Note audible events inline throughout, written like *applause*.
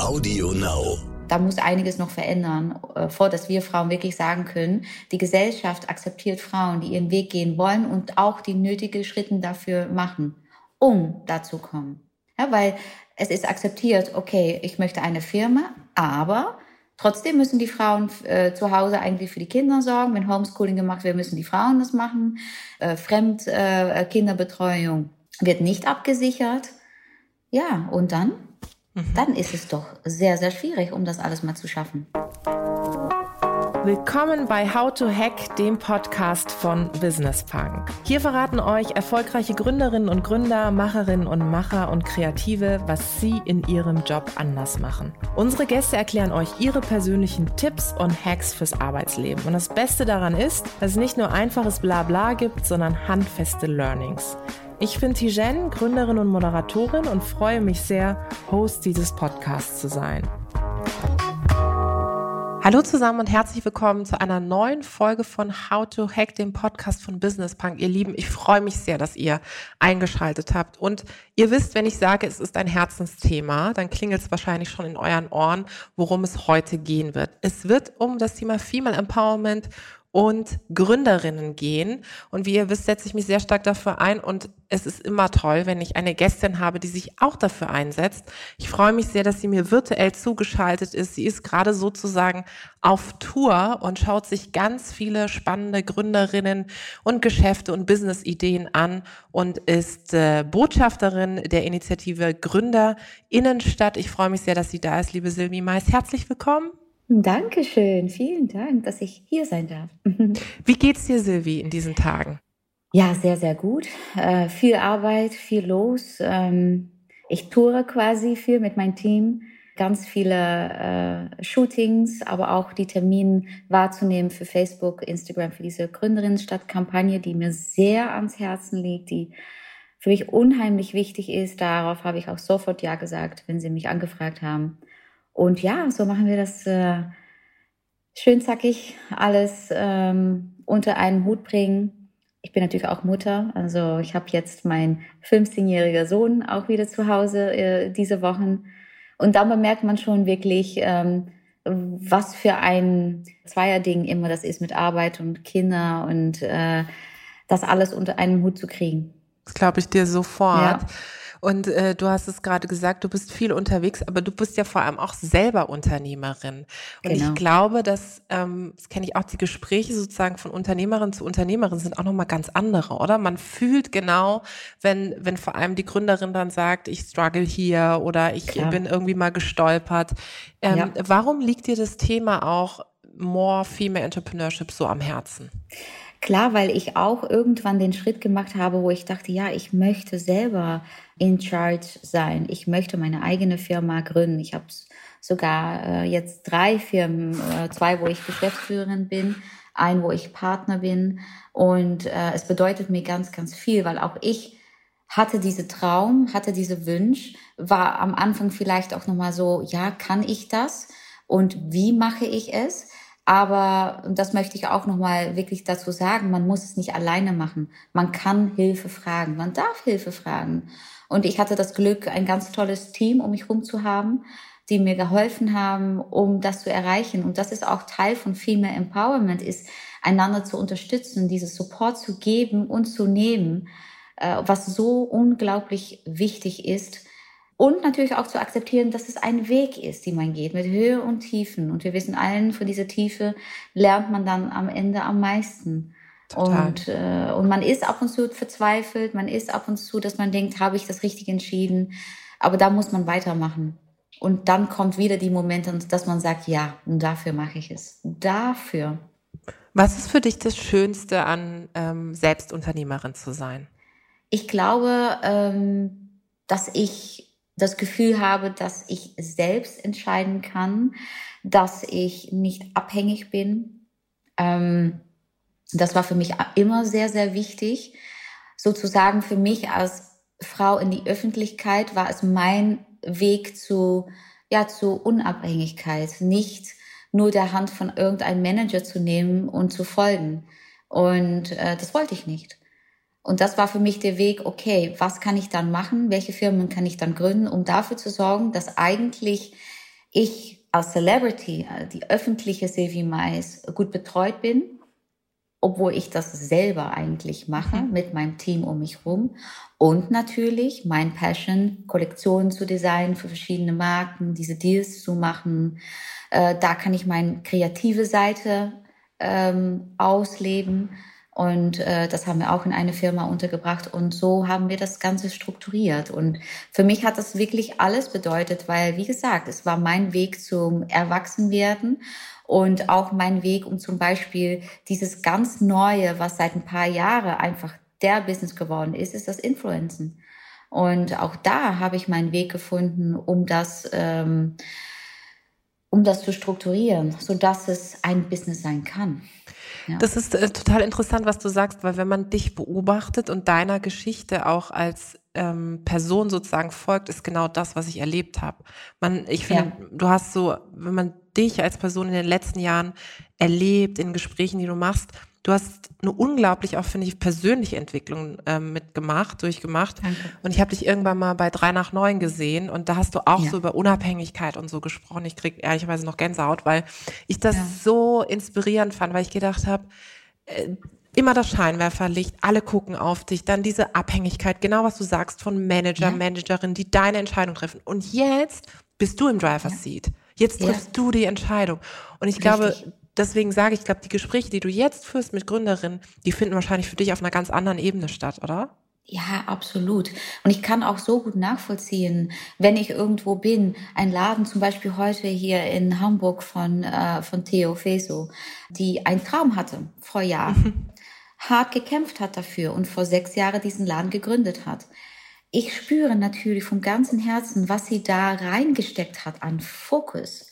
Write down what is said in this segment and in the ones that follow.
Audio Now. Da muss einiges noch verändern, äh, vor dass wir Frauen wirklich sagen können, die Gesellschaft akzeptiert Frauen, die ihren Weg gehen wollen und auch die nötigen Schritte dafür machen, um dazu kommen. Ja, weil es ist akzeptiert, okay, ich möchte eine Firma, aber trotzdem müssen die Frauen äh, zu Hause eigentlich für die Kinder sorgen. Wenn Homeschooling gemacht wird, müssen die Frauen das machen. Äh, Fremdkinderbetreuung äh, wird nicht abgesichert. Ja, und dann? Mhm. Dann ist es doch sehr, sehr schwierig, um das alles mal zu schaffen. Willkommen bei How to Hack, dem Podcast von Business Punk. Hier verraten euch erfolgreiche Gründerinnen und Gründer, Macherinnen und Macher und Kreative, was sie in ihrem Job anders machen. Unsere Gäste erklären euch ihre persönlichen Tipps und Hacks fürs Arbeitsleben. Und das Beste daran ist, dass es nicht nur einfaches Blabla gibt, sondern handfeste Learnings. Ich bin Tijen, Gründerin und Moderatorin und freue mich sehr, Host dieses Podcasts zu sein. Hallo zusammen und herzlich willkommen zu einer neuen Folge von How to Hack, dem Podcast von Business Punk. Ihr Lieben, ich freue mich sehr, dass ihr eingeschaltet habt. Und ihr wisst, wenn ich sage, es ist ein Herzensthema, dann klingelt es wahrscheinlich schon in euren Ohren, worum es heute gehen wird. Es wird um das Thema Female Empowerment und Gründerinnen gehen. Und wie ihr wisst, setze ich mich sehr stark dafür ein und es ist immer toll, wenn ich eine Gästin habe, die sich auch dafür einsetzt. Ich freue mich sehr, dass sie mir virtuell zugeschaltet ist. Sie ist gerade sozusagen auf Tour und schaut sich ganz viele spannende Gründerinnen und Geschäfte und Business-Ideen an und ist äh, Botschafterin der Initiative Gründer Innenstadt. Ich freue mich sehr, dass sie da ist, liebe Silvi Mais. Herzlich willkommen. Dankeschön, vielen Dank, dass ich hier sein darf. *laughs* Wie geht's dir, Silvi, in diesen Tagen? Ja, sehr, sehr gut. Äh, viel Arbeit, viel los. Ähm, ich toure quasi viel mit meinem Team. Ganz viele äh, Shootings, aber auch die Termine wahrzunehmen für Facebook, Instagram, für diese Gründerinnenstadt-Kampagne, die mir sehr ans Herzen liegt, die für mich unheimlich wichtig ist. Darauf habe ich auch sofort Ja gesagt, wenn Sie mich angefragt haben. Und ja, so machen wir das äh, schön zackig, alles ähm, unter einen Hut bringen. Ich bin natürlich auch Mutter, also ich habe jetzt meinen 15-jähriger Sohn auch wieder zu Hause äh, diese Wochen. Und da bemerkt man schon wirklich, ähm, was für ein Zweierding immer das ist mit Arbeit und Kinder und äh, das alles unter einen Hut zu kriegen. Das glaube ich dir sofort. Ja. Und äh, du hast es gerade gesagt, du bist viel unterwegs, aber du bist ja vor allem auch selber Unternehmerin. Und genau. ich glaube, dass, ähm, das kenne ich auch, die Gespräche sozusagen von Unternehmerin zu Unternehmerin sind auch nochmal ganz andere, oder? Man fühlt genau, wenn, wenn vor allem die Gründerin dann sagt, ich struggle hier oder ich Klar. bin irgendwie mal gestolpert. Ähm, ja. Warum liegt dir das Thema auch More Female Entrepreneurship so am Herzen? Klar, weil ich auch irgendwann den Schritt gemacht habe, wo ich dachte, ja, ich möchte selber in charge sein. Ich möchte meine eigene Firma gründen. Ich habe sogar äh, jetzt drei Firmen, äh, zwei, wo ich Geschäftsführerin bin, ein, wo ich Partner bin. Und äh, es bedeutet mir ganz, ganz viel, weil auch ich hatte diese Traum, hatte diese Wunsch, war am Anfang vielleicht auch nochmal so, ja, kann ich das? Und wie mache ich es? Aber das möchte ich auch nochmal wirklich dazu sagen, man muss es nicht alleine machen. Man kann Hilfe fragen, man darf Hilfe fragen. Und ich hatte das Glück, ein ganz tolles Team um mich herum zu haben, die mir geholfen haben, um das zu erreichen. Und das ist auch Teil von Female Empowerment, ist einander zu unterstützen, dieses Support zu geben und zu nehmen, äh, was so unglaublich wichtig ist und natürlich auch zu akzeptieren, dass es ein Weg ist, die man geht, mit Höhe und Tiefen. Und wir wissen allen, von dieser Tiefe lernt man dann am Ende am meisten. Total. Und, äh, und man ist ab und zu verzweifelt, man ist ab und zu, dass man denkt, habe ich das richtig entschieden? Aber da muss man weitermachen. Und dann kommt wieder die Momente, dass man sagt, ja, und dafür mache ich es. Dafür. Was ist für dich das Schönste an ähm, Selbstunternehmerin zu sein? Ich glaube, ähm, dass ich das Gefühl habe, dass ich selbst entscheiden kann, dass ich nicht abhängig bin. Ähm, das war für mich immer sehr, sehr wichtig. Sozusagen für mich als Frau in die Öffentlichkeit war es mein Weg zu, ja, zu Unabhängigkeit, nicht nur der Hand von irgendeinem Manager zu nehmen und zu folgen. Und äh, das wollte ich nicht. Und das war für mich der Weg, okay, was kann ich dann machen? Welche Firmen kann ich dann gründen, um dafür zu sorgen, dass eigentlich ich als Celebrity, äh, die öffentliche Sylvie Mais, gut betreut bin, obwohl ich das selber eigentlich mache mhm. mit meinem Team um mich rum. Und natürlich mein Passion, Kollektionen zu designen für verschiedene Marken, diese Deals zu machen. Äh, da kann ich meine kreative Seite ähm, ausleben. Und äh, das haben wir auch in eine Firma untergebracht. Und so haben wir das Ganze strukturiert. Und für mich hat das wirklich alles bedeutet, weil, wie gesagt, es war mein Weg zum Erwachsenwerden und auch mein Weg, um zum Beispiel dieses ganz Neue, was seit ein paar Jahren einfach der Business geworden ist, ist das Influenzen. Und auch da habe ich meinen Weg gefunden, um das, ähm, um das zu strukturieren, so dass es ein Business sein kann. Ja. Das ist äh, total interessant, was du sagst, weil wenn man dich beobachtet und deiner Geschichte auch als ähm, Person sozusagen folgt, ist genau das, was ich erlebt habe. Man, ich finde, ja. du hast so, wenn man dich als Person in den letzten Jahren erlebt, in Gesprächen, die du machst, du hast eine unglaublich auch, finde ich, persönliche Entwicklung ähm, mitgemacht, durchgemacht. Danke. Und ich habe dich irgendwann mal bei drei nach neun gesehen und da hast du auch ja. so über Unabhängigkeit und so gesprochen. Ich krieg ehrlicherweise noch Gänsehaut, weil ich das ja. so inspirierend fand, weil ich gedacht habe, äh, immer das Scheinwerferlicht, alle gucken auf dich, dann diese Abhängigkeit, genau was du sagst, von Manager, ja. Managerin, die deine Entscheidung treffen. Und jetzt bist du im Driver's Seat. Jetzt triffst du die Entscheidung. Und ich Richtig. glaube, deswegen sage ich, ich glaube, die Gespräche, die du jetzt führst mit Gründerinnen, die finden wahrscheinlich für dich auf einer ganz anderen Ebene statt, oder? Ja, absolut. Und ich kann auch so gut nachvollziehen, wenn ich irgendwo bin, ein Laden zum Beispiel heute hier in Hamburg von, äh, von Theo Feso, die einen Traum hatte vor Jahren, *laughs* hart gekämpft hat dafür und vor sechs Jahren diesen Laden gegründet hat. Ich spüre natürlich vom ganzen Herzen, was sie da reingesteckt hat an Fokus,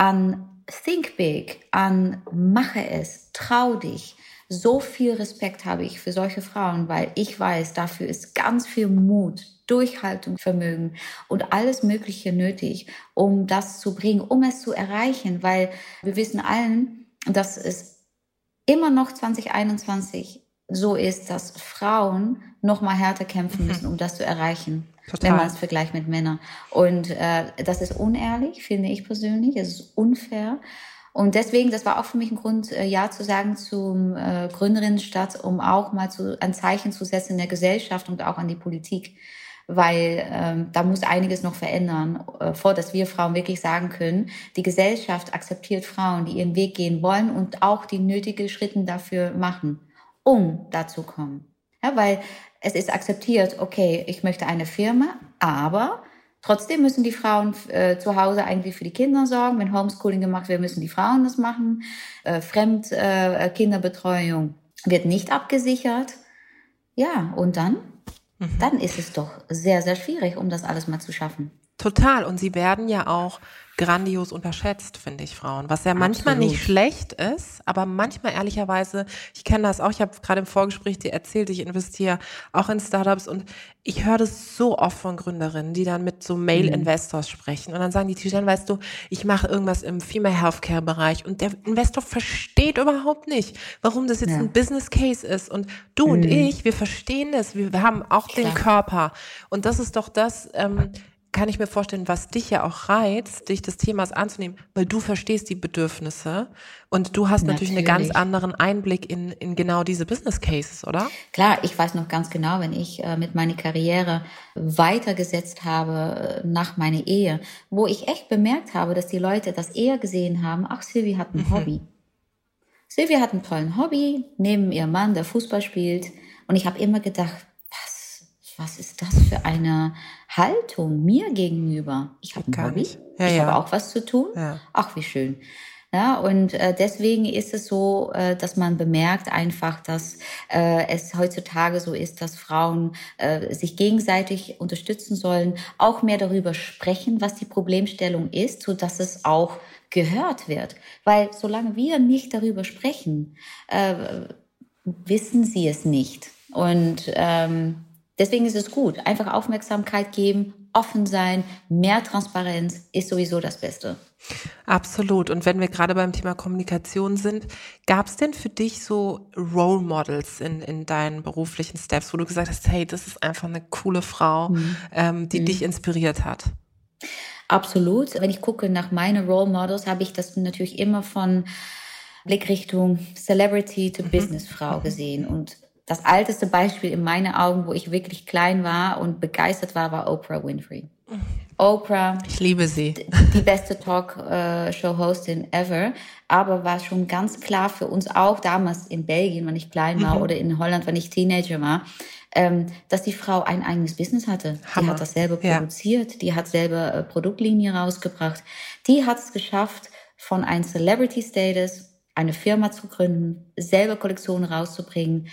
an Think Big, an Mache es, trau dich. So viel Respekt habe ich für solche Frauen, weil ich weiß, dafür ist ganz viel Mut, Durchhaltungsvermögen und alles Mögliche nötig, um das zu bringen, um es zu erreichen, weil wir wissen allen, dass es immer noch 2021 so ist, dass Frauen noch mal härter kämpfen müssen, um das zu erreichen. Total. wenn man es vergleicht mit Männern. Und äh, das ist unehrlich, finde ich persönlich. Es ist unfair. Und deswegen, das war auch für mich ein Grund, äh, Ja zu sagen zum äh, Gründerinnenstadt, um auch mal zu, ein Zeichen zu setzen in der Gesellschaft und auch an die Politik. Weil ähm, da muss einiges noch verändern, äh, vor dass wir Frauen wirklich sagen können, die Gesellschaft akzeptiert Frauen, die ihren Weg gehen wollen und auch die nötigen Schritte dafür machen, um dazu kommen. Ja, weil es ist akzeptiert, okay, ich möchte eine Firma, aber trotzdem müssen die Frauen äh, zu Hause eigentlich für die Kinder sorgen. Wenn Homeschooling gemacht wird, müssen die Frauen das machen. Äh, Fremdkinderbetreuung äh, wird nicht abgesichert. Ja, und dann? Mhm. Dann ist es doch sehr, sehr schwierig, um das alles mal zu schaffen. Total. Und sie werden ja auch grandios unterschätzt, finde ich, Frauen. Was ja manchmal Absolut. nicht schlecht ist, aber manchmal ehrlicherweise, ich kenne das auch, ich habe gerade im Vorgespräch dir erzählt, ich investiere auch in Startups und ich höre das so oft von Gründerinnen, die dann mit so Mail-Investors mhm. sprechen und dann sagen die Tischler, weißt du, ich mache irgendwas im Female Healthcare-Bereich und der Investor versteht überhaupt nicht, warum das jetzt ja. ein Business Case ist und du mhm. und ich, wir verstehen das, wir, wir haben auch Klar. den Körper und das ist doch das, ähm, kann ich mir vorstellen, was dich ja auch reizt, dich des Themas anzunehmen, weil du verstehst die Bedürfnisse und du hast natürlich, natürlich einen ganz anderen Einblick in, in genau diese Business Cases, oder? Klar, ich weiß noch ganz genau, wenn ich äh, mit meiner Karriere weitergesetzt habe äh, nach meiner Ehe, wo ich echt bemerkt habe, dass die Leute das eher gesehen haben, ach, Sylvie hat ein mhm. Hobby. Sylvie hat einen tollen Hobby, neben ihrem Mann, der Fußball spielt. Und ich habe immer gedacht, was ist das für eine Haltung mir gegenüber? Ich habe ein Hobby, ja, ich ja. habe auch was zu tun. Ja. Ach, wie schön. Ja, und äh, deswegen ist es so, äh, dass man bemerkt einfach, dass äh, es heutzutage so ist, dass Frauen äh, sich gegenseitig unterstützen sollen, auch mehr darüber sprechen, was die Problemstellung ist, so dass es auch gehört wird. Weil solange wir nicht darüber sprechen, äh, wissen sie es nicht. Und ähm, Deswegen ist es gut, einfach Aufmerksamkeit geben offen sein, mehr Transparenz ist sowieso das Beste. Absolut. Und wenn wir gerade beim Thema Kommunikation sind, gab es denn für dich so Role Models in, in deinen beruflichen Steps, wo du gesagt hast, hey, das ist einfach eine coole Frau, mhm. ähm, die mhm. dich inspiriert hat? Absolut. Wenn ich gucke nach meinen Role Models, habe ich das natürlich immer von Blickrichtung Celebrity to mhm. Businessfrau mhm. gesehen. Und das alteste Beispiel in meinen Augen, wo ich wirklich klein war und begeistert war, war Oprah Winfrey. Oprah. Ich liebe sie. Die beste Talk-Show-Hostin ever. Aber war schon ganz klar für uns auch damals in Belgien, wenn ich klein war, mhm. oder in Holland, wenn ich Teenager war, ähm, dass die Frau ein eigenes Business hatte. Hammer. Die hat das selber produziert, ja. die hat selber äh, Produktlinie rausgebracht. Die hat es geschafft, von einem Celebrity-Status eine Firma zu gründen, selber Kollektionen rauszubringen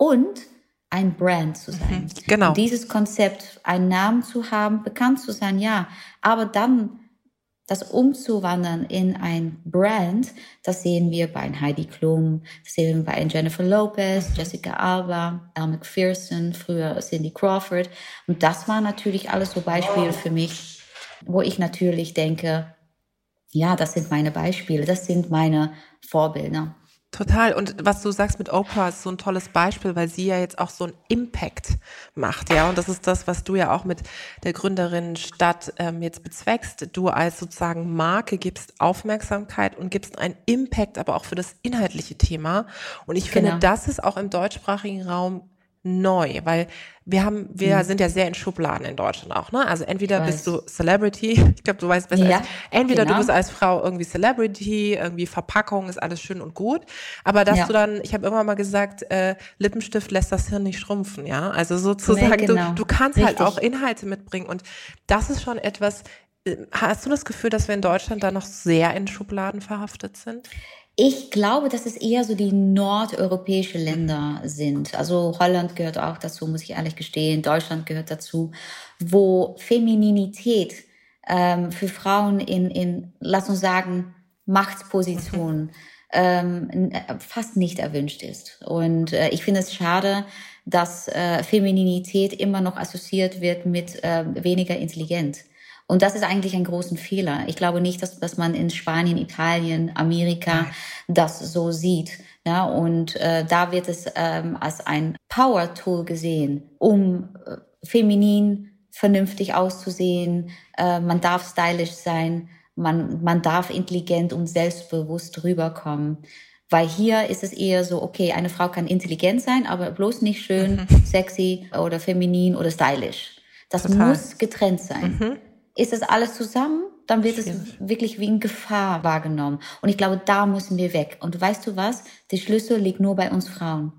und ein Brand zu sein. Mhm, genau. Und dieses Konzept, einen Namen zu haben, bekannt zu sein, ja, aber dann das umzuwandern in ein Brand, das sehen wir bei Heidi Klum, das sehen wir bei Jennifer Lopez, mhm. Jessica Alba, Elle McPherson, früher Cindy Crawford. Und das waren natürlich alles so Beispiele für mich, wo ich natürlich denke, ja, das sind meine Beispiele, das sind meine Vorbilder. Total. Und was du sagst mit Oprah ist so ein tolles Beispiel, weil sie ja jetzt auch so einen Impact macht, ja. Und das ist das, was du ja auch mit der Gründerin Stadt ähm, jetzt bezweckst. Du als sozusagen Marke gibst Aufmerksamkeit und gibst einen Impact, aber auch für das inhaltliche Thema. Und ich finde, genau. das ist auch im deutschsprachigen Raum neu, weil wir haben, wir mhm. sind ja sehr in Schubladen in Deutschland auch, ne? Also entweder bist du Celebrity, *laughs* ich glaube, du weißt besser, ja, als, entweder genau. du bist als Frau irgendwie Celebrity, irgendwie Verpackung ist alles schön und gut, aber dass ja. du dann, ich habe immer mal gesagt, äh, Lippenstift lässt das Hirn nicht schrumpfen, ja? Also sozusagen, nee, genau. du, du kannst halt Richtig. halt auch Inhalte mitbringen und das ist schon etwas, äh, Hast du das Gefühl, dass wir in Deutschland da noch sehr in Schubladen verhaftet sind? Ich glaube, dass es eher so die nordeuropäische Länder sind. Also Holland gehört auch dazu, muss ich ehrlich gestehen. Deutschland gehört dazu, wo Femininität ähm, für Frauen in, in, lass uns sagen, Machtpositionen *laughs* ähm, fast nicht erwünscht ist. Und äh, ich finde es schade, dass äh, Femininität immer noch assoziiert wird mit äh, weniger intelligent. Und das ist eigentlich ein großen Fehler. Ich glaube nicht, dass, dass man in Spanien, Italien, Amerika das so sieht. Ja, und äh, da wird es ähm, als ein Power-Tool gesehen, um äh, feminin vernünftig auszusehen. Äh, man darf stylisch sein, man, man darf intelligent und selbstbewusst rüberkommen. Weil hier ist es eher so, okay, eine Frau kann intelligent sein, aber bloß nicht schön, mhm. sexy oder feminin oder stylisch. Das Total. muss getrennt sein. Mhm ist das alles zusammen, dann wird Schwierig. es wirklich wie in Gefahr wahrgenommen. Und ich glaube, da müssen wir weg. Und weißt du was? Der Schlüssel liegt nur bei uns Frauen,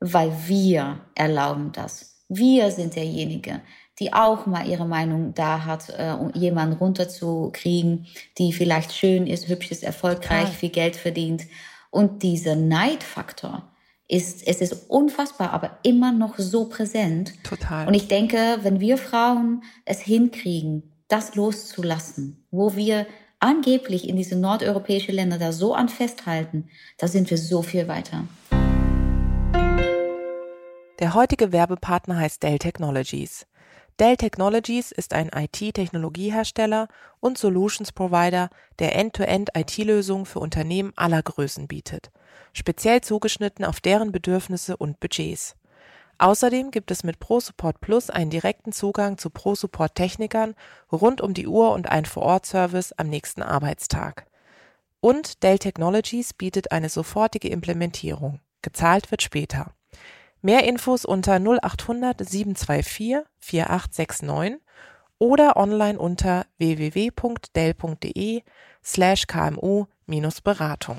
weil wir erlauben das. Wir sind derjenige, die auch mal ihre Meinung da hat, äh, um jemanden runterzukriegen, die vielleicht schön ist, hübsch ist, erfolgreich, Total. viel Geld verdient. Und dieser Neidfaktor, ist, es ist unfassbar, aber immer noch so präsent. Total. Und ich denke, wenn wir Frauen es hinkriegen, das loszulassen, wo wir angeblich in diese nordeuropäischen Länder da so an festhalten, da sind wir so viel weiter. Der heutige Werbepartner heißt Dell Technologies. Dell Technologies ist ein IT-Technologiehersteller und Solutions Provider, der End-to-End-IT-Lösungen für Unternehmen aller Größen bietet, speziell zugeschnitten auf deren Bedürfnisse und Budgets. Außerdem gibt es mit ProSupport Plus einen direkten Zugang zu ProSupport-Technikern rund um die Uhr und einen Vor-Ort-Service am nächsten Arbeitstag. Und Dell Technologies bietet eine sofortige Implementierung. Gezahlt wird später. Mehr Infos unter 0800 724 4869 oder online unter www.dell.de slash kmu-beratung.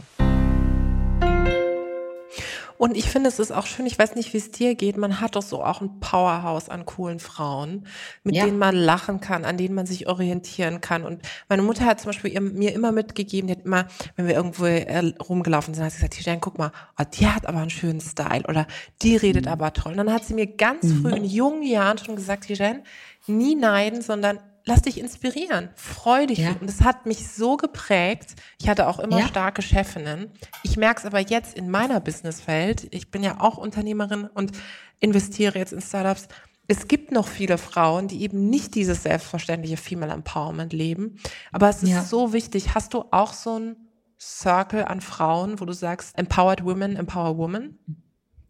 Und ich finde, es ist auch schön, ich weiß nicht, wie es dir geht, man hat doch so auch ein Powerhouse an coolen Frauen, mit ja. denen man lachen kann, an denen man sich orientieren kann. Und meine Mutter hat zum Beispiel mir immer mitgegeben, die hat immer, wenn wir irgendwo äh, rumgelaufen sind, hat sie gesagt, Tijan, guck mal, oh, die hat aber einen schönen Style oder die redet mhm. aber toll. Und dann hat sie mir ganz mhm. früh in jungen Jahren schon gesagt, Tijan, nie neiden, sondern lass dich inspirieren, freu dich. Ja. Und das hat mich so geprägt. Ich hatte auch immer ja. starke Chefinnen. Ich merke es aber jetzt in meiner Businesswelt. Ich bin ja auch Unternehmerin und investiere jetzt in Startups. es gibt noch viele Frauen, die eben nicht dieses selbstverständliche Female Empowerment leben. Aber es ist ja. so wichtig. Hast du auch so ein Circle an Frauen, wo du sagst, Empowered Women, Empower Women?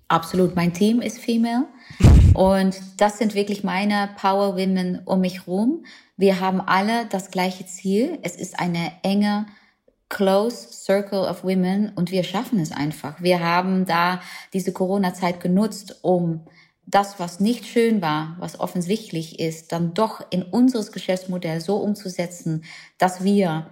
Absolut. Mein Team ist female. *laughs* Und das sind wirklich meine Power Women um mich rum. Wir haben alle das gleiche Ziel. Es ist eine enge, close circle of women und wir schaffen es einfach. Wir haben da diese Corona-Zeit genutzt, um das, was nicht schön war, was offensichtlich ist, dann doch in unseres Geschäftsmodell so umzusetzen, dass wir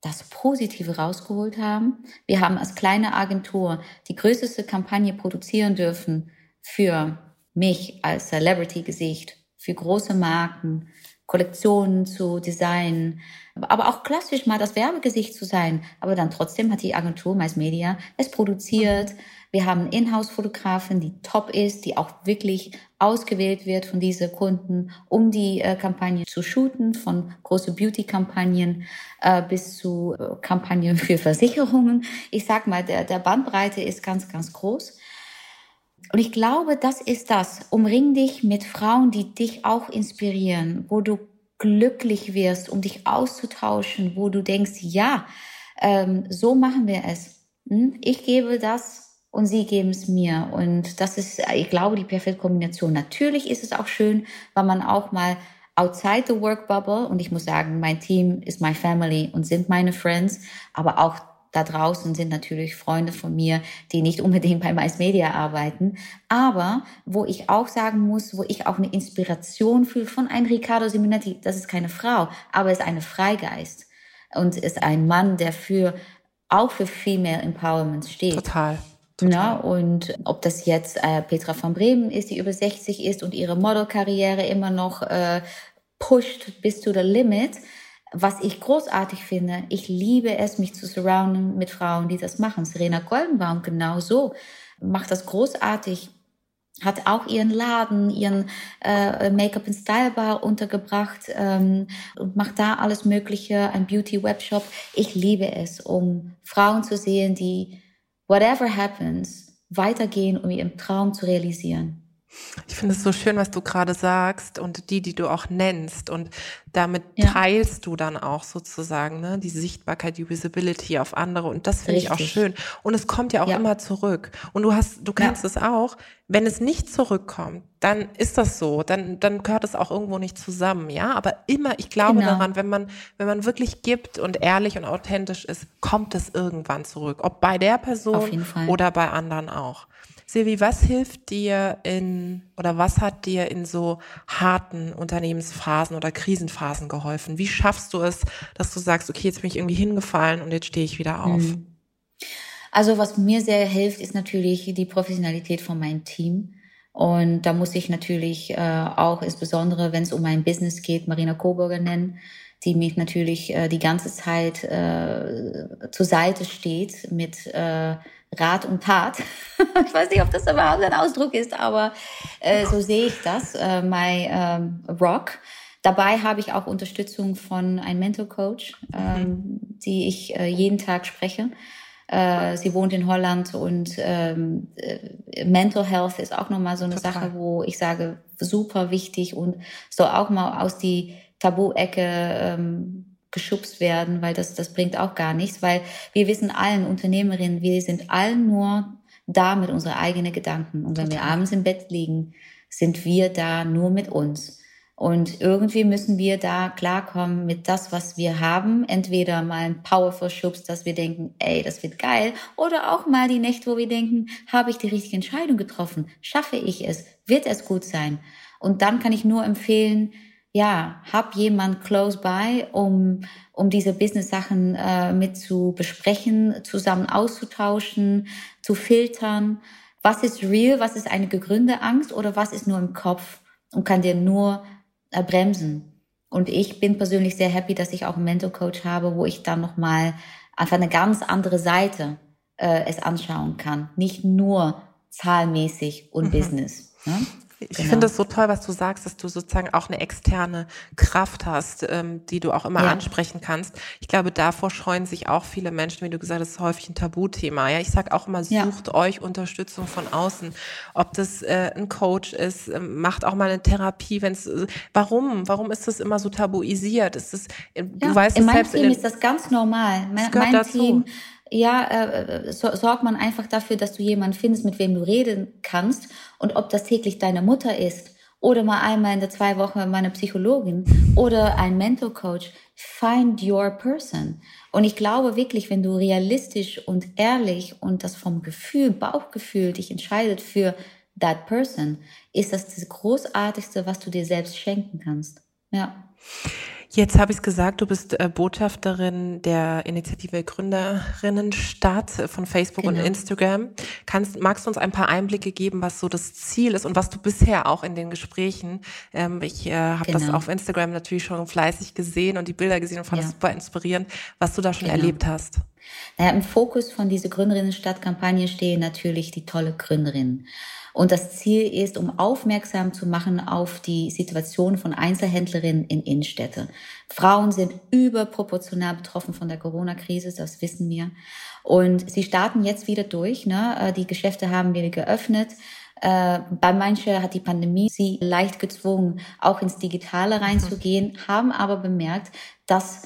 das Positive rausgeholt haben. Wir haben als kleine Agentur die größte Kampagne produzieren dürfen für mich als Celebrity-Gesicht, für große Marken, Kollektionen zu designen, aber auch klassisch mal das Werbegesicht zu sein. Aber dann trotzdem hat die Agentur Mais Media es produziert. Wir haben eine Inhouse-Fotografin, die top ist, die auch wirklich ausgewählt wird von diesen Kunden, um die äh, Kampagne zu shooten, von große Beauty-Kampagnen äh, bis zu äh, Kampagnen für Versicherungen. Ich sag mal, der, der Bandbreite ist ganz, ganz groß. Und ich glaube, das ist das. Umring dich mit Frauen, die dich auch inspirieren, wo du glücklich wirst, um dich auszutauschen, wo du denkst, ja, ähm, so machen wir es. Hm? Ich gebe das und sie geben es mir. Und das ist, ich glaube, die perfekte Kombination. Natürlich ist es auch schön, weil man auch mal outside the work bubble, und ich muss sagen, mein Team ist my family und sind meine Friends, aber auch da draußen sind natürlich Freunde von mir, die nicht unbedingt bei Mais Media arbeiten, aber wo ich auch sagen muss, wo ich auch eine Inspiration fühle von einem Riccardo Simonetti, das ist keine Frau, aber ist eine Freigeist und ist ein Mann, der für auch für Female Empowerment steht. Total. Total. Na, und ob das jetzt äh, Petra von Bremen ist, die über 60 ist und ihre Modelkarriere immer noch äh, pusht bis to the limit, was ich großartig finde, ich liebe es, mich zu surrounden mit Frauen, die das machen. Serena Goldenbaum genauso macht das großartig, hat auch ihren Laden, ihren äh, Make-up and Style Bar untergebracht ähm, und macht da alles Mögliche, ein Beauty Webshop. Ich liebe es, um Frauen zu sehen, die whatever happens weitergehen, um ihren Traum zu realisieren. Ich finde es so schön, was du gerade sagst und die, die du auch nennst. Und damit ja. teilst du dann auch sozusagen ne, die Sichtbarkeit, die Visibility auf andere. Und das finde ich auch schön. Und es kommt ja auch ja. immer zurück. Und du hast, du kennst ja. es auch. Wenn es nicht zurückkommt, dann ist das so. Dann, dann gehört es auch irgendwo nicht zusammen. Ja, aber immer, ich glaube genau. daran, wenn man, wenn man wirklich gibt und ehrlich und authentisch ist, kommt es irgendwann zurück. Ob bei der Person oder bei anderen auch. Silvi, was hilft dir in oder was hat dir in so harten Unternehmensphasen oder Krisenphasen geholfen? Wie schaffst du es, dass du sagst, okay, jetzt bin ich irgendwie hingefallen und jetzt stehe ich wieder auf? Hm. Also was mir sehr hilft, ist natürlich die Professionalität von meinem Team. Und da muss ich natürlich äh, auch insbesondere, wenn es um mein Business geht, Marina Coburger nennen, die mich natürlich äh, die ganze Zeit äh, zur Seite steht mit äh, Rat und Tat. *laughs* ich weiß nicht, ob das überhaupt ein Ausdruck ist, aber äh, so sehe ich das, äh, my ähm, Rock. Dabei habe ich auch Unterstützung von einem Mental Coach, ähm, mhm. die ich äh, jeden Tag spreche. Äh, sie wohnt in Holland und ähm, äh, Mental Health ist auch nochmal so eine Total. Sache, wo ich sage, super wichtig und so auch mal aus die Tabu-Ecke ähm, geschubst werden, weil das, das bringt auch gar nichts, weil wir wissen allen Unternehmerinnen, wir sind allen nur da mit unseren eigenen Gedanken. Und wenn wir abends im Bett liegen, sind wir da nur mit uns. Und irgendwie müssen wir da klarkommen mit das, was wir haben. Entweder mal ein Powerful Schubs, dass wir denken, ey, das wird geil. Oder auch mal die Nächte, wo wir denken, habe ich die richtige Entscheidung getroffen? Schaffe ich es? Wird es gut sein? Und dann kann ich nur empfehlen, ja, hab jemand close by, um, um diese Business-Sachen äh, mit zu besprechen, zusammen auszutauschen, zu filtern. Was ist real, was ist eine gegründete Angst oder was ist nur im Kopf und kann dir nur äh, bremsen. Und ich bin persönlich sehr happy, dass ich auch einen Mental Coach habe, wo ich dann nochmal einfach eine ganz andere Seite äh, es anschauen kann. Nicht nur zahlmäßig und mhm. Business. Ne? Ich genau. finde es so toll, was du sagst, dass du sozusagen auch eine externe Kraft hast, ähm, die du auch immer ja. ansprechen kannst. Ich glaube, davor scheuen sich auch viele Menschen, wie du gesagt hast, ist häufig ein Tabuthema. Ja, ich sage auch immer, sucht ja. euch Unterstützung von außen. Ob das äh, ein Coach ist, äh, macht auch mal eine Therapie, wenn es. Äh, warum? Warum ist das immer so tabuisiert? Ist das, äh, du ja, weißt in meinem selbst Team in ist das ganz normal. Mein, mein dazu. Team ja, äh, so, sorgt man einfach dafür, dass du jemanden findest, mit wem du reden kannst. Und ob das täglich deine Mutter ist oder mal einmal in der zwei Wochen meine Psychologin oder ein Mentor-Coach, find your person. Und ich glaube wirklich, wenn du realistisch und ehrlich und das vom Gefühl, Bauchgefühl dich entscheidet für that person, ist das das Großartigste, was du dir selbst schenken kannst. Ja. Jetzt habe ich es gesagt, du bist äh, Botschafterin der Initiative Gründerinnenstadt äh, von Facebook genau. und Instagram. Kannst, magst du uns ein paar Einblicke geben, was so das Ziel ist und was du bisher auch in den Gesprächen, ähm, ich äh, habe genau. das auf Instagram natürlich schon fleißig gesehen und die Bilder gesehen und fand ja. das super inspirierend, was du da schon genau. erlebt hast. Naja, Im Fokus von dieser Gründerinnenstadt-Kampagne stehen natürlich die tolle Gründerinnen. Und das Ziel ist, um aufmerksam zu machen auf die Situation von Einzelhändlerinnen in Innenstädte. Frauen sind überproportional betroffen von der Corona-Krise, das wissen wir. Und sie starten jetzt wieder durch. Ne? Äh, die Geschäfte haben wieder geöffnet. Äh, bei manchen hat die Pandemie sie leicht gezwungen, auch ins Digitale reinzugehen, haben aber bemerkt, dass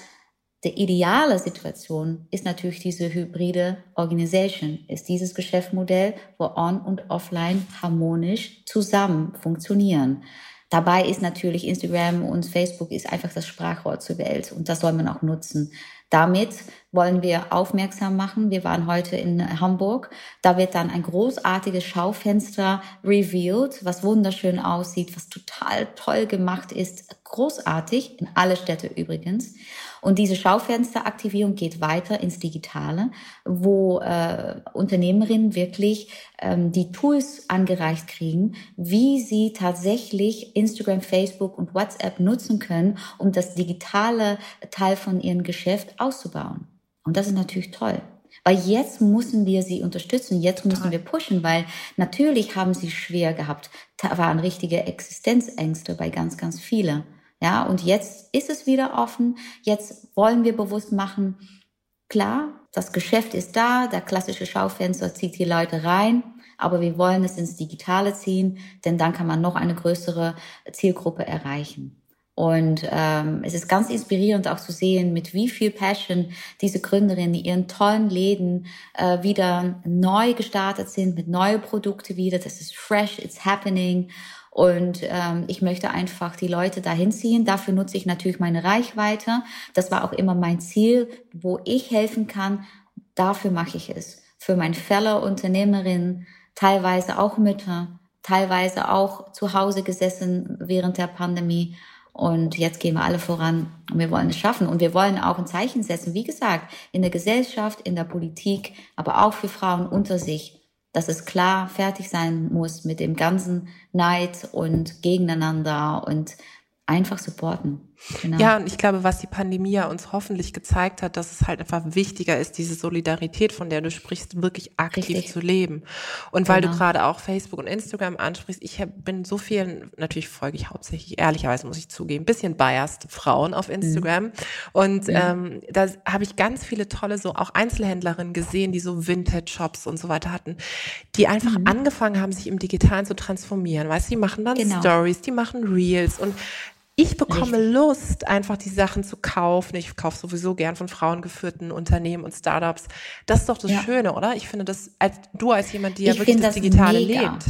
die ideale Situation ist natürlich diese hybride Organisation, ist dieses Geschäftsmodell, wo On und Offline harmonisch zusammen funktionieren. Dabei ist natürlich Instagram und Facebook ist einfach das Sprachrohr zur Welt und das soll man auch nutzen. Damit wollen wir aufmerksam machen. Wir waren heute in Hamburg. Da wird dann ein großartiges Schaufenster revealed, was wunderschön aussieht, was total toll gemacht ist. Großartig, in alle Städte übrigens. Und diese Schaufensteraktivierung geht weiter ins Digitale, wo äh, Unternehmerinnen wirklich ähm, die Tools angereicht kriegen, wie sie tatsächlich Instagram, Facebook und WhatsApp nutzen können, um das digitale Teil von ihrem Geschäft auszubauen. Und das ist natürlich toll. Weil jetzt müssen wir sie unterstützen, jetzt müssen wir pushen, weil natürlich haben sie schwer gehabt. Da waren richtige Existenzängste bei ganz, ganz vielen. Ja, und jetzt ist es wieder offen. Jetzt wollen wir bewusst machen, klar, das Geschäft ist da, der klassische Schaufenster zieht die Leute rein, aber wir wollen es ins Digitale ziehen, denn dann kann man noch eine größere Zielgruppe erreichen. Und ähm, es ist ganz inspirierend auch zu sehen, mit wie viel Passion diese Gründerinnen ihren tollen Läden äh, wieder neu gestartet sind, mit neuen Produkten wieder. Das ist fresh, it's happening. Und ähm, ich möchte einfach die Leute dahin ziehen. Dafür nutze ich natürlich meine Reichweite. Das war auch immer mein Ziel, wo ich helfen kann. Dafür mache ich es. Für meine Fellow Unternehmerinnen, teilweise auch Mütter, teilweise auch zu Hause gesessen während der Pandemie. Und jetzt gehen wir alle voran und wir wollen es schaffen. Und wir wollen auch ein Zeichen setzen, wie gesagt, in der Gesellschaft, in der Politik, aber auch für Frauen unter sich dass es klar fertig sein muss mit dem ganzen Neid und Gegeneinander und einfach supporten. Genau. Ja, und ich glaube, was die Pandemie ja uns hoffentlich gezeigt hat, dass es halt einfach wichtiger ist, diese Solidarität, von der du sprichst, wirklich aktiv Richtig. zu leben. Und weil genau. du gerade auch Facebook und Instagram ansprichst, ich bin so vielen, natürlich folge ich hauptsächlich, ehrlicherweise muss ich zugeben, bisschen biased Frauen auf Instagram. Mhm. Und mhm. ähm, da habe ich ganz viele tolle, so auch Einzelhändlerinnen gesehen, die so Vintage-Shops und so weiter hatten, die einfach mhm. angefangen haben, sich im Digitalen zu transformieren. Weißt du, die machen dann genau. Stories, die machen Reels und ich bekomme Richtig. Lust, einfach die Sachen zu kaufen. Ich kaufe sowieso gern von frauengeführten Unternehmen und Startups. Das ist doch das ja. Schöne, oder? Ich finde das, als du als jemand, die ja wirklich das, das Digitale mega. lebt.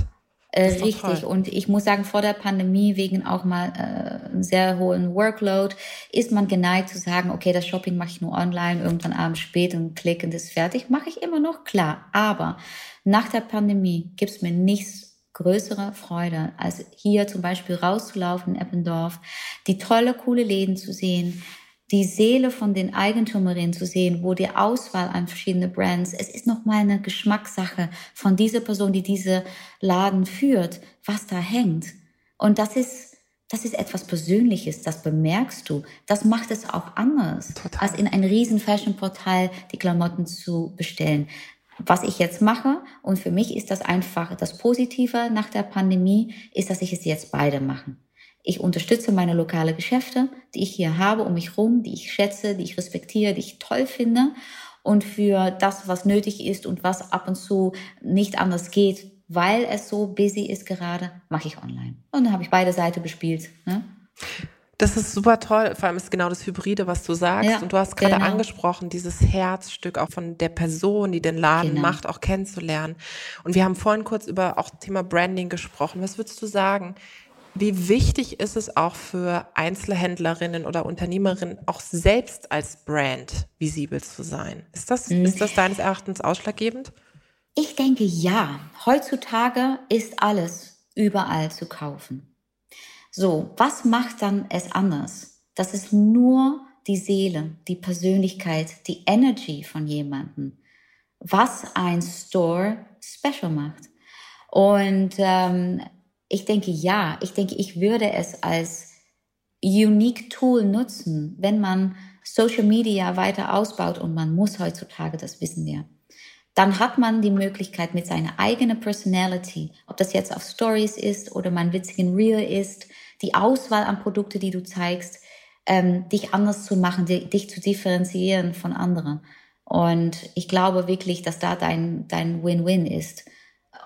Äh, richtig. Und ich muss sagen, vor der Pandemie, wegen auch mal äh, einem sehr hohen Workload, ist man geneigt zu sagen, okay, das Shopping mache ich nur online, irgendwann abends spät und klick und ist fertig. Mache ich immer noch, klar. Aber nach der Pandemie gibt's mir nichts größere Freude, als hier zum Beispiel rauszulaufen in Eppendorf, die tolle, coole Läden zu sehen, die Seele von den Eigentümerinnen zu sehen, wo die Auswahl an verschiedene Brands, es ist nochmal eine Geschmackssache von dieser Person, die diese Laden führt, was da hängt. Und das ist, das ist etwas Persönliches, das bemerkst du. Das macht es auch anders, Total. als in ein riesen Fashion-Portal die Klamotten zu bestellen. Was ich jetzt mache. Und für mich ist das einfach das Positive nach der Pandemie, ist, dass ich es jetzt beide mache. Ich unterstütze meine lokale Geschäfte, die ich hier habe um mich herum, die ich schätze, die ich respektiere, die ich toll finde. Und für das, was nötig ist und was ab und zu nicht anders geht, weil es so busy ist gerade, mache ich online. Und dann habe ich beide Seiten bespielt. Ne? Das ist super toll. Vor allem ist genau das Hybride, was du sagst. Ja, und du hast gerade genau. angesprochen, dieses Herzstück auch von der Person, die den Laden genau. macht, auch kennenzulernen. Und wir haben vorhin kurz über auch Thema Branding gesprochen. Was würdest du sagen? Wie wichtig ist es auch für Einzelhändlerinnen oder Unternehmerinnen, auch selbst als Brand visibel zu sein? Ist das, mhm. ist das deines Erachtens ausschlaggebend? Ich denke ja. Heutzutage ist alles überall zu kaufen. So, was macht dann es anders? Das ist nur die Seele, die Persönlichkeit, die Energy von jemandem, was ein Store special macht. Und ähm, ich denke, ja, ich denke, ich würde es als unique Tool nutzen, wenn man Social Media weiter ausbaut und man muss heutzutage, das wissen wir. Dann hat man die Möglichkeit mit seiner eigenen Personality, ob das jetzt auf Stories ist oder man witzigen Reel ist, die Auswahl an Produkte, die du zeigst, ähm, dich anders zu machen, die, dich zu differenzieren von anderen. Und ich glaube wirklich, dass da dein, dein Win-Win ist.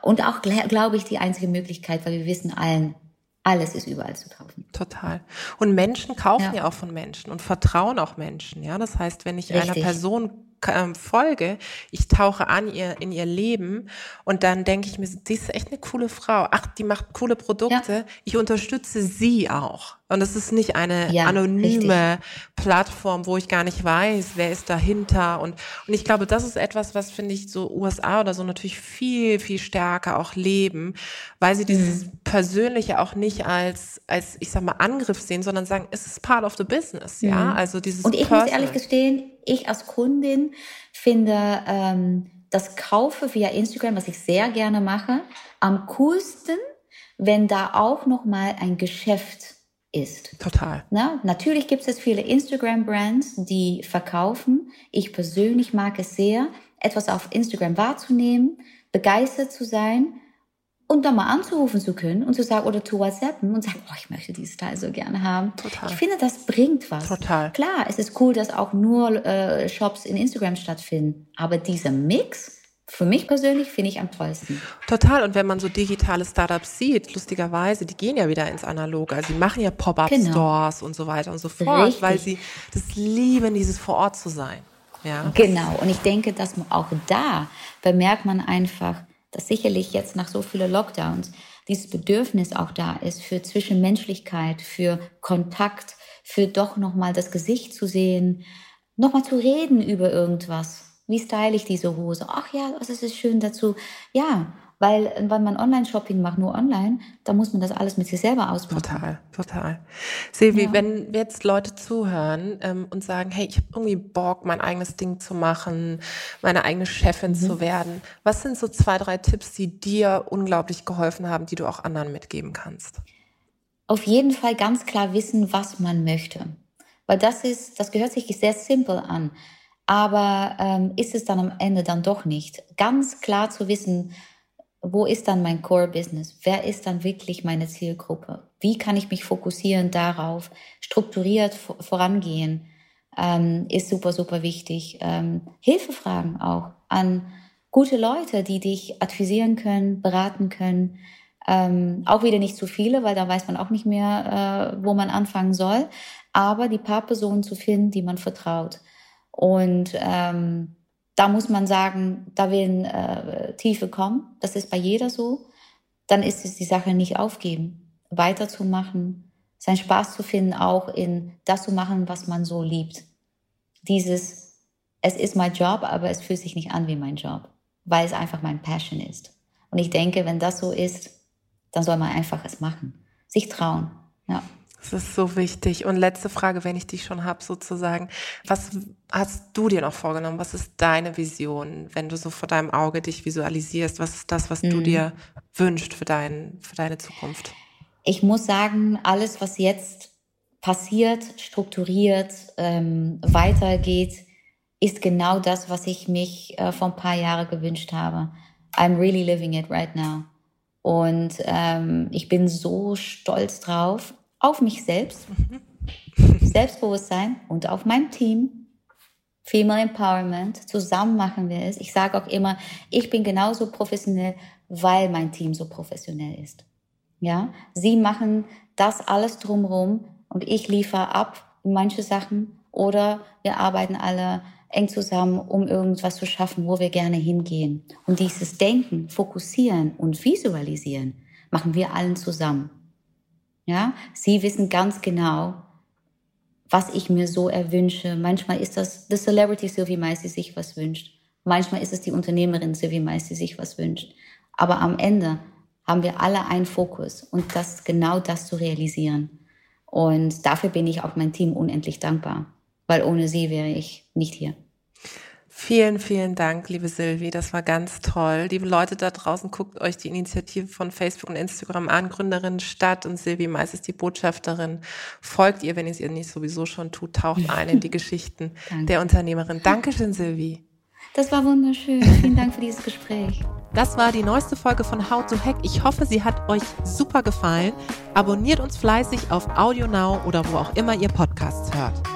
Und auch, glaube ich, die einzige Möglichkeit, weil wir wissen allen, alles ist überall zu kaufen. Total. Und Menschen kaufen ja, ja auch von Menschen und vertrauen auch Menschen. Ja, das heißt, wenn ich Richtig. einer Person folge, ich tauche an ihr in ihr Leben und dann denke ich mir, die ist echt eine coole Frau. Ach, die macht coole Produkte. Ja. Ich unterstütze sie auch. Und es ist nicht eine ja, anonyme richtig. Plattform, wo ich gar nicht weiß, wer ist dahinter. Und, und ich glaube, das ist etwas, was, finde ich, so USA oder so natürlich viel, viel stärker auch leben, weil sie dieses mhm. Persönliche auch nicht als, als, ich sag mal, Angriff sehen, sondern sagen, es ist part of the business, mhm. ja. Also dieses Und ich Personal. muss ehrlich gestehen, ich als Kundin finde, ähm, das Kaufe via Instagram, was ich sehr gerne mache, am coolsten, wenn da auch noch mal ein Geschäft ist. Total. Na, natürlich gibt es viele Instagram-Brands, die verkaufen. Ich persönlich mag es sehr, etwas auf Instagram wahrzunehmen, begeistert zu sein und dann mal anzurufen zu können und zu sagen oder zu WhatsAppen und sagen, oh, ich möchte dieses Teil so gerne haben. Total. Ich finde, das bringt was. Total. Klar, es ist cool, dass auch nur äh, Shops in Instagram stattfinden, aber dieser Mix für mich persönlich finde ich am tollsten. Total. Und wenn man so digitale Startups sieht, lustigerweise, die gehen ja wieder ins Analoge. Also sie machen ja Pop-up-Stores genau. und so weiter und so fort, Richtig. weil sie das lieben, dieses vor Ort zu sein. Ja. Genau. Und ich denke, dass auch da bemerkt man einfach, dass sicherlich jetzt nach so vielen Lockdowns dieses Bedürfnis auch da ist für Zwischenmenschlichkeit, für Kontakt, für doch nochmal das Gesicht zu sehen, nochmal zu reden über irgendwas wie style ich diese Hose? Ach ja, was ist schön dazu? Ja, weil wenn man Online-Shopping macht, nur online, da muss man das alles mit sich selber ausmachen. Total, total. Silvi, ja. wenn jetzt Leute zuhören ähm, und sagen, hey, ich habe irgendwie Bock, mein eigenes Ding zu machen, meine eigene Chefin mhm. zu werden, was sind so zwei, drei Tipps, die dir unglaublich geholfen haben, die du auch anderen mitgeben kannst? Auf jeden Fall ganz klar wissen, was man möchte. Weil das ist, das gehört sich sehr simpel an aber ähm, ist es dann am Ende dann doch nicht. Ganz klar zu wissen, wo ist dann mein Core-Business? Wer ist dann wirklich meine Zielgruppe? Wie kann ich mich fokussieren darauf? Strukturiert vorangehen ähm, ist super, super wichtig. Ähm, Hilfe fragen auch an gute Leute, die dich advisieren können, beraten können. Ähm, auch wieder nicht zu viele, weil da weiß man auch nicht mehr, äh, wo man anfangen soll. Aber die paar Personen zu finden, die man vertraut. Und ähm, da muss man sagen, da will äh, Tiefe kommen. Das ist bei jeder so. Dann ist es die Sache nicht aufgeben, weiterzumachen, seinen Spaß zu finden, auch in das zu machen, was man so liebt. Dieses, es ist mein Job, aber es fühlt sich nicht an wie mein Job, weil es einfach mein Passion ist. Und ich denke, wenn das so ist, dann soll man einfach es machen, sich trauen. Ja. Das ist so wichtig. Und letzte Frage, wenn ich dich schon habe, sozusagen. Was hast du dir noch vorgenommen? Was ist deine Vision, wenn du so vor deinem Auge dich visualisierst? Was ist das, was mhm. du dir wünschst für, dein, für deine Zukunft? Ich muss sagen, alles, was jetzt passiert, strukturiert, ähm, weitergeht, ist genau das, was ich mich äh, vor ein paar Jahren gewünscht habe. I'm really living it right now. Und ähm, ich bin so stolz drauf, auf mich selbst, *laughs* Selbstbewusstsein und auf mein Team. Female Empowerment, zusammen machen wir es. Ich sage auch immer, ich bin genauso professionell, weil mein Team so professionell ist. Ja, sie machen das alles drumherum und ich liefere ab manche Sachen oder wir arbeiten alle eng zusammen, um irgendwas zu schaffen, wo wir gerne hingehen. Und dieses Denken, Fokussieren und Visualisieren machen wir allen zusammen. Ja, sie wissen ganz genau, was ich mir so erwünsche. Manchmal ist das the Celebrity Sylvie Mais, die sich was wünscht. Manchmal ist es die Unternehmerin Sylvie Mais, die sich was wünscht. Aber am Ende haben wir alle einen Fokus und das genau das zu realisieren. Und dafür bin ich auch mein Team unendlich dankbar weil ohne sie wäre ich nicht hier. Vielen, vielen Dank, liebe Silvi. Das war ganz toll. Liebe Leute da draußen, guckt euch die Initiative von Facebook und Instagram an. Gründerin Stadt und Silvi Mais ist die Botschafterin. Folgt ihr, wenn ihr es ihr nicht sowieso schon tut, taucht ein in die *laughs* Geschichten der Unternehmerin. Dankeschön, Silvi. Das war wunderschön. Vielen Dank für dieses Gespräch. Das war die neueste Folge von How to Hack. Ich hoffe, sie hat euch super gefallen. Abonniert uns fleißig auf Audio Now oder wo auch immer ihr Podcasts hört.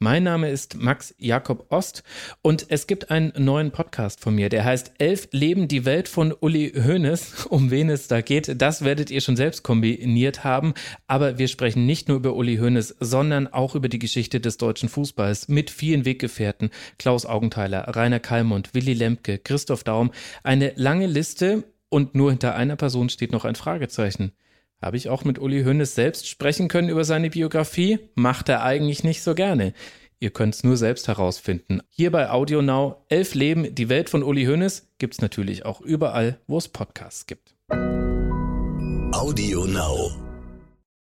Mein Name ist Max Jakob Ost und es gibt einen neuen Podcast von mir, der heißt Elf Leben die Welt von Uli Hoeneß. *laughs* Um wen es da geht, das werdet ihr schon selbst kombiniert haben. Aber wir sprechen nicht nur über Uli Hoeneß, sondern auch über die Geschichte des deutschen Fußballs mit vielen Weggefährten. Klaus Augenthaler, Rainer Kallmund, Willy Lemke, Christoph Daum. Eine lange Liste und nur hinter einer Person steht noch ein Fragezeichen. Habe ich auch mit Uli Hoeneß selbst sprechen können über seine Biografie? Macht er eigentlich nicht so gerne. Ihr könnt es nur selbst herausfinden. Hier bei Audio Now, Elf Leben, die Welt von Uli Hoeneß, gibt es natürlich auch überall, wo es Podcasts gibt. Audio Now.